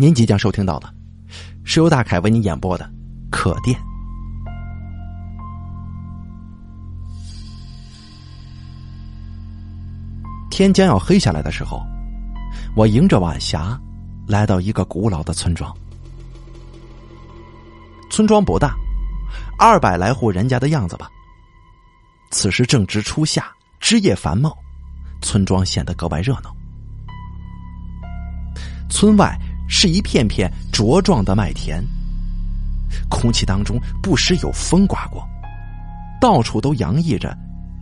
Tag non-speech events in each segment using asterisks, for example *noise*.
您即将收听到的，是由大凯为您演播的《可电》。天将要黑下来的时候，我迎着晚霞，来到一个古老的村庄。村庄不大，二百来户人家的样子吧。此时正值初夏，枝叶繁茂，村庄显得格外热闹。村外。是一片片茁壮的麦田，空气当中不时有风刮过，到处都洋溢着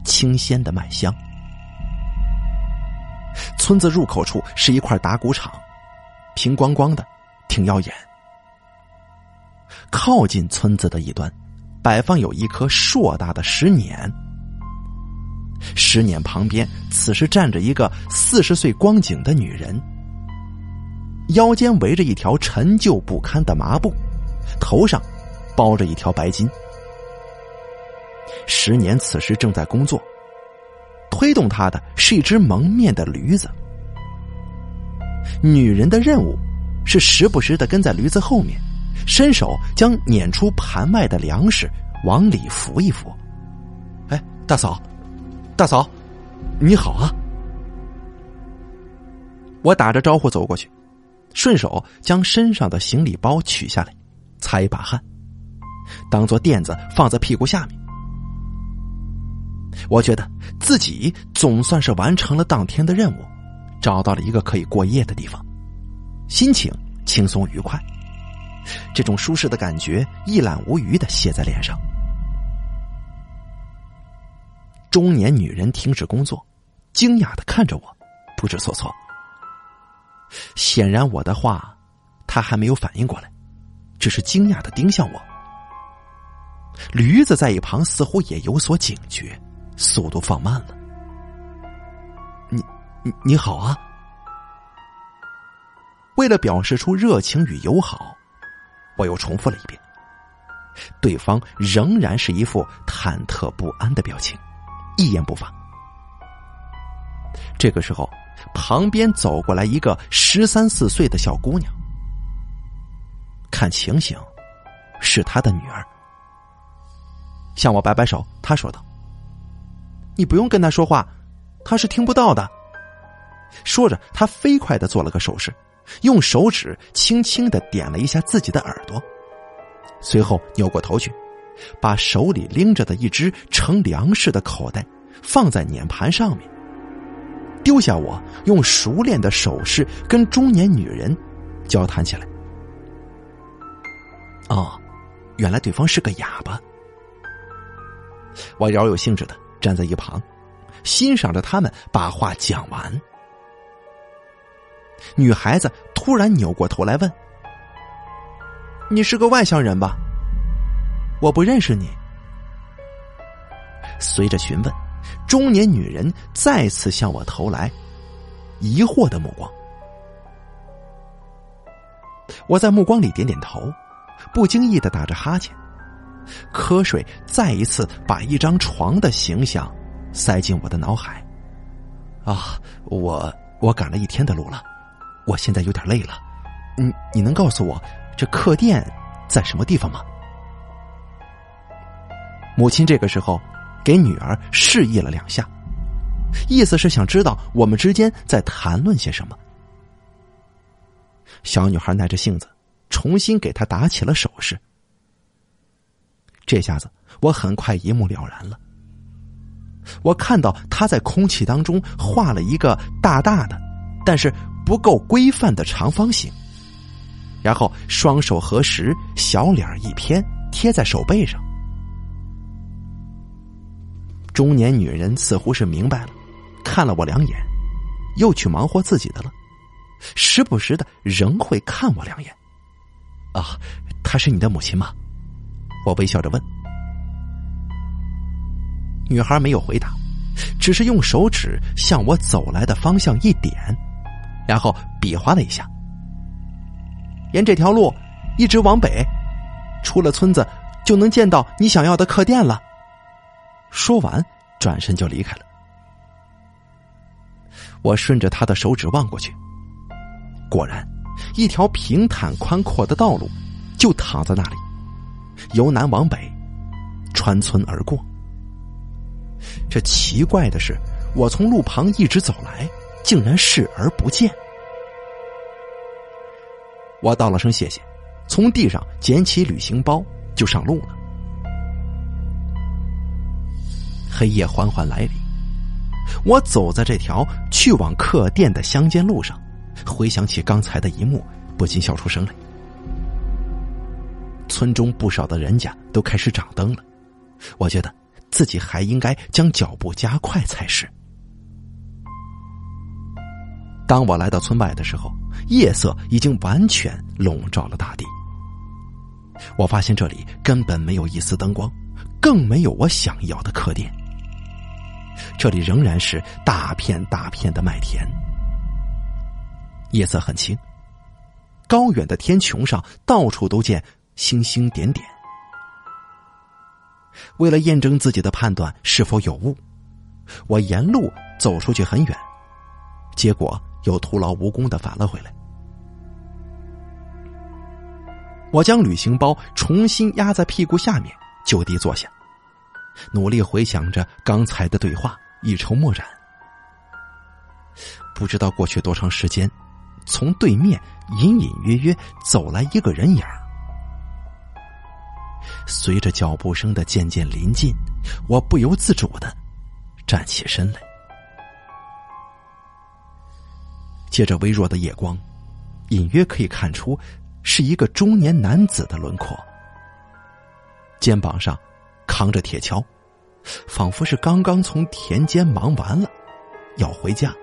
清鲜的麦香。村子入口处是一块打谷场，平光光的，挺耀眼。靠近村子的一端，摆放有一棵硕大的石碾，石碾旁边此时站着一个四十岁光景的女人。腰间围着一条陈旧不堪的麻布，头上包着一条白巾。十年此时正在工作，推动他的是一只蒙面的驴子。女人的任务是时不时的跟在驴子后面，伸手将碾出盘外的粮食往里扶一扶。哎，大嫂，大嫂，你好啊！我打着招呼走过去。顺手将身上的行李包取下来，擦一把汗，当做垫子放在屁股下面。我觉得自己总算是完成了当天的任务，找到了一个可以过夜的地方，心情轻松愉快，这种舒适的感觉一览无余的写在脸上。中年女人停止工作，惊讶的看着我，不知所措。显然，我的话，他还没有反应过来，只是惊讶的盯向我。驴子在一旁似乎也有所警觉，速度放慢了。你，你你好啊！为了表示出热情与友好，我又重复了一遍。对方仍然是一副忐忑不安的表情，一言不发。这个时候。旁边走过来一个十三四岁的小姑娘，看情形，是他的女儿。向我摆摆手，他说道：“你不用跟他说话，他是听不到的。”说着，他飞快的做了个手势，用手指轻轻的点了一下自己的耳朵，随后扭过头去，把手里拎着的一只盛粮食的口袋放在碾盘上面。丢下我，用熟练的手势跟中年女人交谈起来。哦，原来对方是个哑巴。我饶有兴致的站在一旁，欣赏着他们把话讲完。女孩子突然扭过头来问：“你是个外乡人吧？我不认识你。”随着询问。中年女人再次向我投来疑惑的目光，我在目光里点点头，不经意的打着哈欠，瞌睡再一次把一张床的形象塞进我的脑海。啊，我我赶了一天的路了，我现在有点累了，你你能告诉我这客店在什么地方吗？母亲这个时候。给女儿示意了两下，意思是想知道我们之间在谈论些什么。小女孩耐着性子，重新给他打起了手势。这下子我很快一目了然了。我看到她在空气当中画了一个大大的，但是不够规范的长方形，然后双手合十，小脸一偏，贴在手背上。中年女人似乎是明白了，看了我两眼，又去忙活自己的了，时不时的仍会看我两眼。啊，她是你的母亲吗？我微笑着问。女孩没有回答，只是用手指向我走来的方向一点，然后比划了一下，沿这条路一直往北，出了村子就能见到你想要的客店了。说完，转身就离开了。我顺着他的手指望过去，果然，一条平坦宽阔的道路就躺在那里，由南往北穿村而过。这奇怪的是，我从路旁一直走来，竟然视而不见。我道了声谢谢，从地上捡起旅行包就上路了。黑夜缓缓来临，我走在这条去往客店的乡间路上，回想起刚才的一幕，不禁笑出声来。村中不少的人家都开始掌灯了，我觉得自己还应该将脚步加快才是。当我来到村外的时候，夜色已经完全笼罩了大地。我发现这里根本没有一丝灯光，更没有我想要的客店。这里仍然是大片大片的麦田，夜色很清，高远的天穹上到处都见星星点点。为了验证自己的判断是否有误，我沿路走出去很远，结果又徒劳无功的返了回来。我将旅行包重新压在屁股下面，就地坐下。努力回想着刚才的对话，一筹莫展。不知道过去多长时间，从对面隐隐约约走来一个人影随着脚步声的渐渐临近，我不由自主的站起身来。借着微弱的夜光，隐约可以看出是一个中年男子的轮廓，肩膀上。扛着铁锹，仿佛是刚刚从田间忙完了，要回家。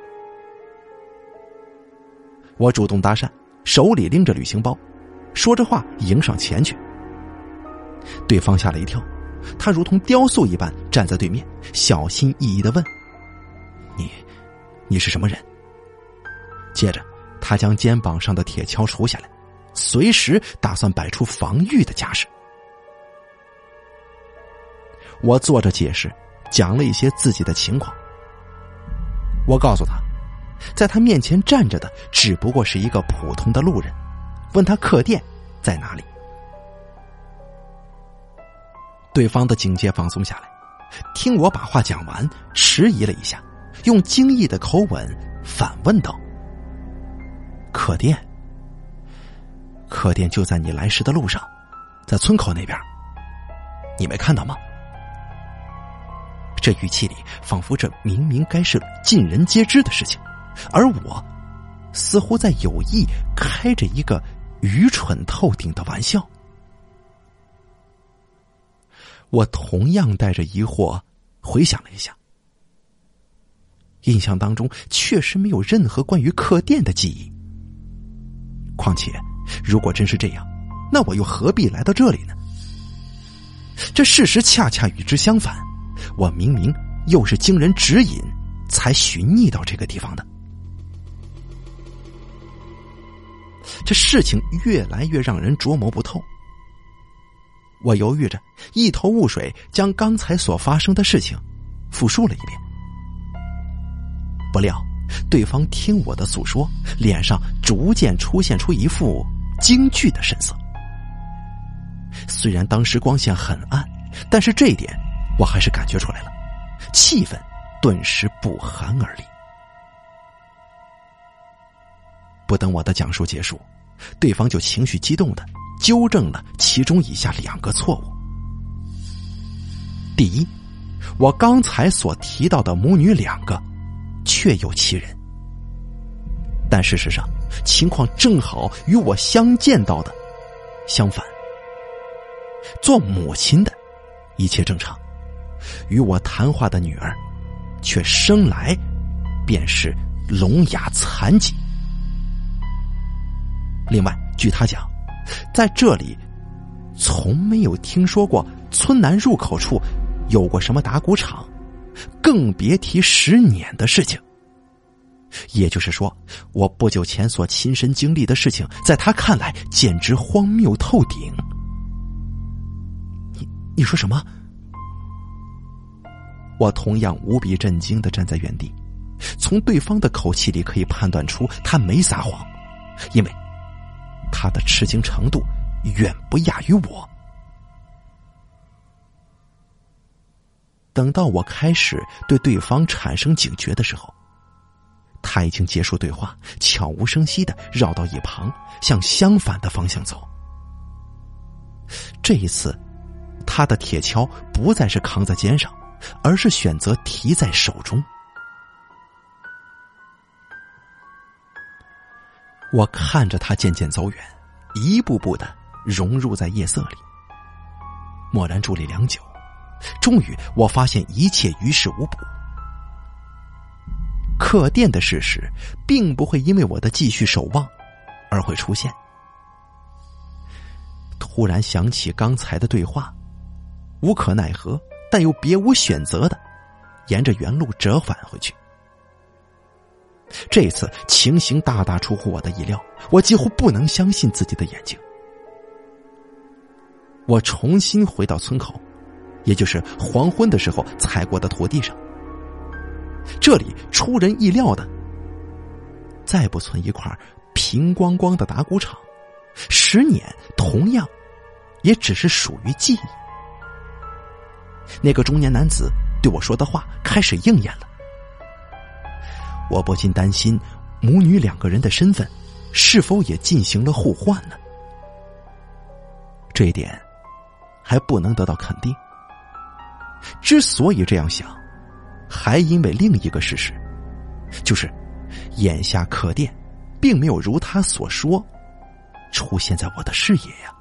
我主动搭讪，手里拎着旅行包，说着话迎上前去。对方吓了一跳，他如同雕塑一般站在对面，小心翼翼的问：“你，你是什么人？”接着，他将肩膀上的铁锹除下来，随时打算摆出防御的架势。我坐着解释，讲了一些自己的情况。我告诉他，在他面前站着的只不过是一个普通的路人，问他客店在哪里。对方的警戒放松下来，听我把话讲完，迟疑了一下，用惊异的口吻反问道：“客店？客店就在你来时的路上，在村口那边，你没看到吗？”这语气里，仿佛这明明该是尽人皆知的事情，而我似乎在有意开着一个愚蠢透顶的玩笑。我同样带着疑惑回想了一下，印象当中确实没有任何关于客店的记忆。况且，如果真是这样，那我又何必来到这里呢？这事实恰恰与之相反。我明明又是经人指引才寻觅到这个地方的，这事情越来越让人琢磨不透。我犹豫着，一头雾水，将刚才所发生的事情复述了一遍。不料，对方听我的诉说，脸上逐渐出现出一副惊惧的神色。虽然当时光线很暗，但是这一点。我还是感觉出来了，气氛顿时不寒而栗。不等我的讲述结束，对方就情绪激动的纠正了其中以下两个错误：第一，我刚才所提到的母女两个确有其人，但事实上情况正好与我相见到的相反。做母亲的一切正常。与我谈话的女儿，却生来便是聋哑残疾。另外，据他讲，在这里从没有听说过村南入口处有过什么打谷场，更别提十年的事情。也就是说，我不久前所亲身经历的事情，在他看来简直荒谬透顶。你你说什么？我同样无比震惊的站在原地，从对方的口气里可以判断出他没撒谎，因为他的吃惊程度远不亚于我。等到我开始对对方产生警觉的时候，他已经结束对话，悄无声息的绕到一旁，向相反的方向走。这一次，他的铁锹不再是扛在肩上，而是选择提在手中。我看着他渐渐走远，一步步的融入在夜色里。默然伫立良久，终于我发现一切于事无补。客店的事实并不会因为我的继续守望而会出现。突然想起刚才的对话，无可奈何，但又别无选择的，沿着原路折返回去。这次情形大大出乎我的意料，我几乎不能相信自己的眼睛。我重新回到村口，也就是黄昏的时候踩过的土地上。这里出人意料的，再不存一块平光光的打谷场，十年同样，也只是属于记忆。那个中年男子对我说的话开始应验了。我不禁担心，母女两个人的身份是否也进行了互换呢？这一点还不能得到肯定。之所以这样想，还因为另一个事实，就是眼下客店并没有如他所说出现在我的视野呀。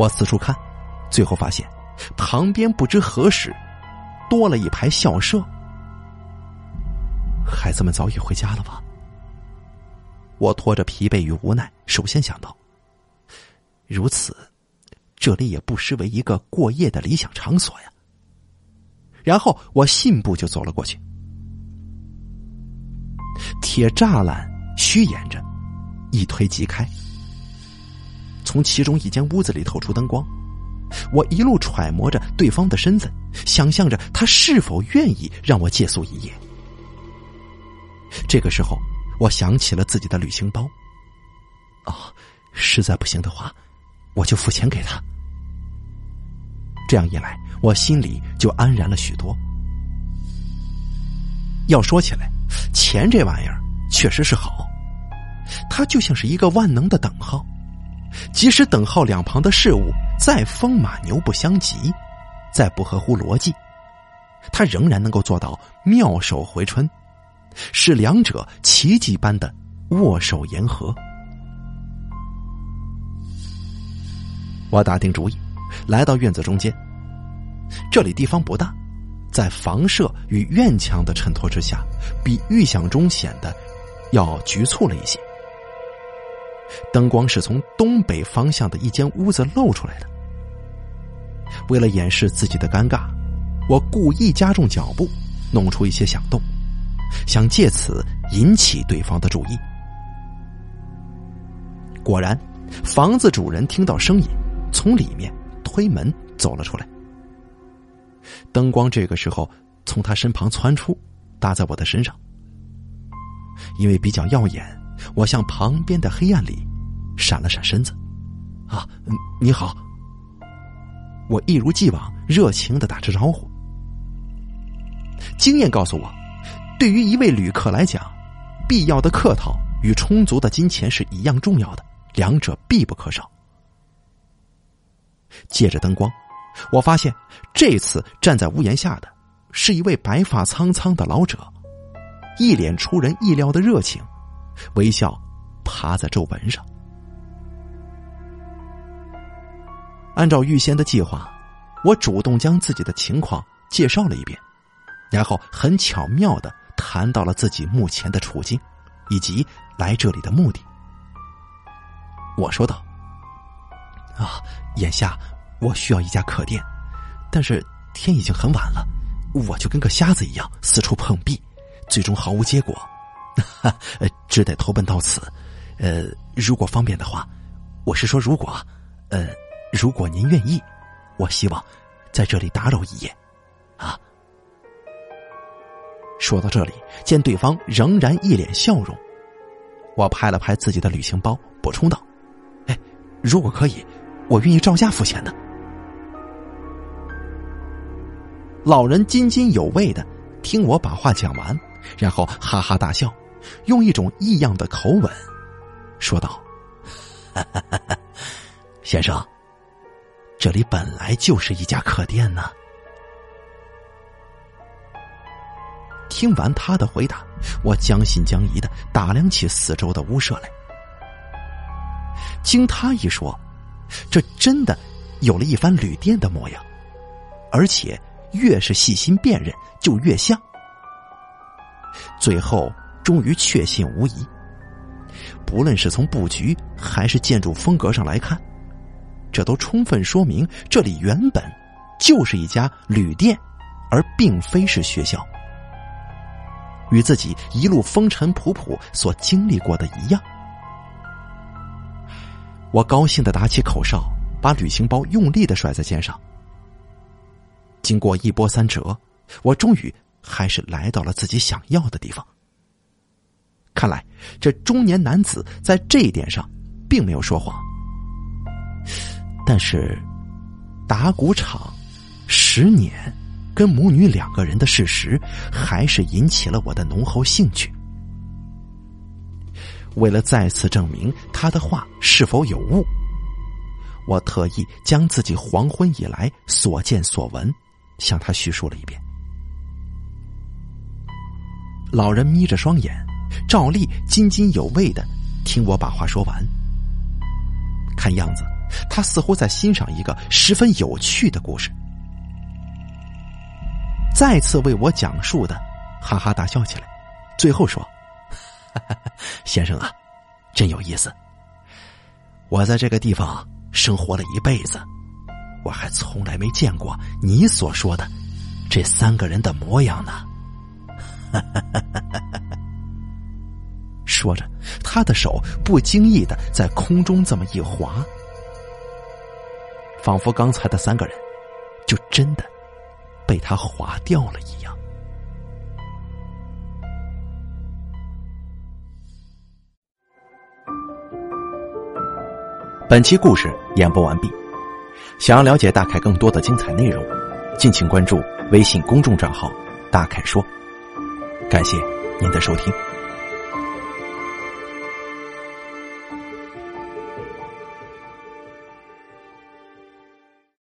我四处看，最后发现旁边不知何时。多了一排校舍，孩子们早已回家了吧？我拖着疲惫与无奈，首先想到，如此，这里也不失为一个过夜的理想场所呀。然后我信步就走了过去，铁栅栏虚掩着，一推即开，从其中一间屋子里透出灯光。我一路揣摩着对方的身份，想象着他是否愿意让我借宿一夜。这个时候，我想起了自己的旅行包。啊，实在不行的话，我就付钱给他。这样一来，我心里就安然了许多。要说起来，钱这玩意儿确实是好，它就像是一个万能的等号。即使等号两旁的事物再风马牛不相及，再不合乎逻辑，他仍然能够做到妙手回春，使两者奇迹般的握手言和。我打定主意，来到院子中间。这里地方不大，在房舍与院墙的衬托之下，比预想中显得要局促了一些。灯光是从东北方向的一间屋子露出来的。为了掩饰自己的尴尬，我故意加重脚步，弄出一些响动，想借此引起对方的注意。果然，房子主人听到声音，从里面推门走了出来。灯光这个时候从他身旁窜出，打在我的身上，因为比较耀眼。我向旁边的黑暗里闪了闪身子，啊，你好。我一如既往热情的打着招呼。经验告诉我，对于一位旅客来讲，必要的客套与充足的金钱是一样重要的，两者必不可少。借着灯光，我发现这次站在屋檐下的是一位白发苍苍的老者，一脸出人意料的热情。微笑，趴在皱纹上。按照预先的计划，我主动将自己的情况介绍了一遍，然后很巧妙的谈到了自己目前的处境，以及来这里的目的。我说道：“啊，眼下我需要一家客店，但是天已经很晚了，我就跟个瞎子一样四处碰壁，最终毫无结果。”哈，只得投奔到此。呃，如果方便的话，我是说如果，呃，如果您愿意，我希望在这里打扰一夜，啊。说到这里，见对方仍然一脸笑容，我拍了拍自己的旅行包，补充道：“哎，如果可以，我愿意照价付钱的。”老人津津有味的听我把话讲完，然后哈哈大笑，用一种异样的口吻说道：“先生，这里本来就是一家客店呢。”听完他的回答，我将信将疑的打量起四周的屋舍来。经他一说，这真的有了一番旅店的模样，而且越是细心辨认，就越像。最后终于确信无疑。不论是从布局还是建筑风格上来看，这都充分说明这里原本就是一家旅店，而并非是学校。与自己一路风尘仆仆所经历过的一样，我高兴的打起口哨，把旅行包用力的甩在肩上。经过一波三折，我终于还是来到了自己想要的地方。看来这中年男子在这一点上并没有说谎，但是打鼓场十年。跟母女两个人的事实，还是引起了我的浓厚兴趣。为了再次证明他的话是否有误，我特意将自己黄昏以来所见所闻向他叙述了一遍。老人眯着双眼，照例津津有味的听我把话说完。看样子，他似乎在欣赏一个十分有趣的故事。再次为我讲述的，哈哈大笑起来，最后说：“ *laughs* 先生啊，真有意思。我在这个地方生活了一辈子，我还从来没见过你所说的这三个人的模样呢。”说着，他的手不经意的在空中这么一划，仿佛刚才的三个人就真的。被他划掉了一样。本期故事演播完毕。想要了解大凯更多的精彩内容，敬请关注微信公众账号“大凯说”。感谢您的收听。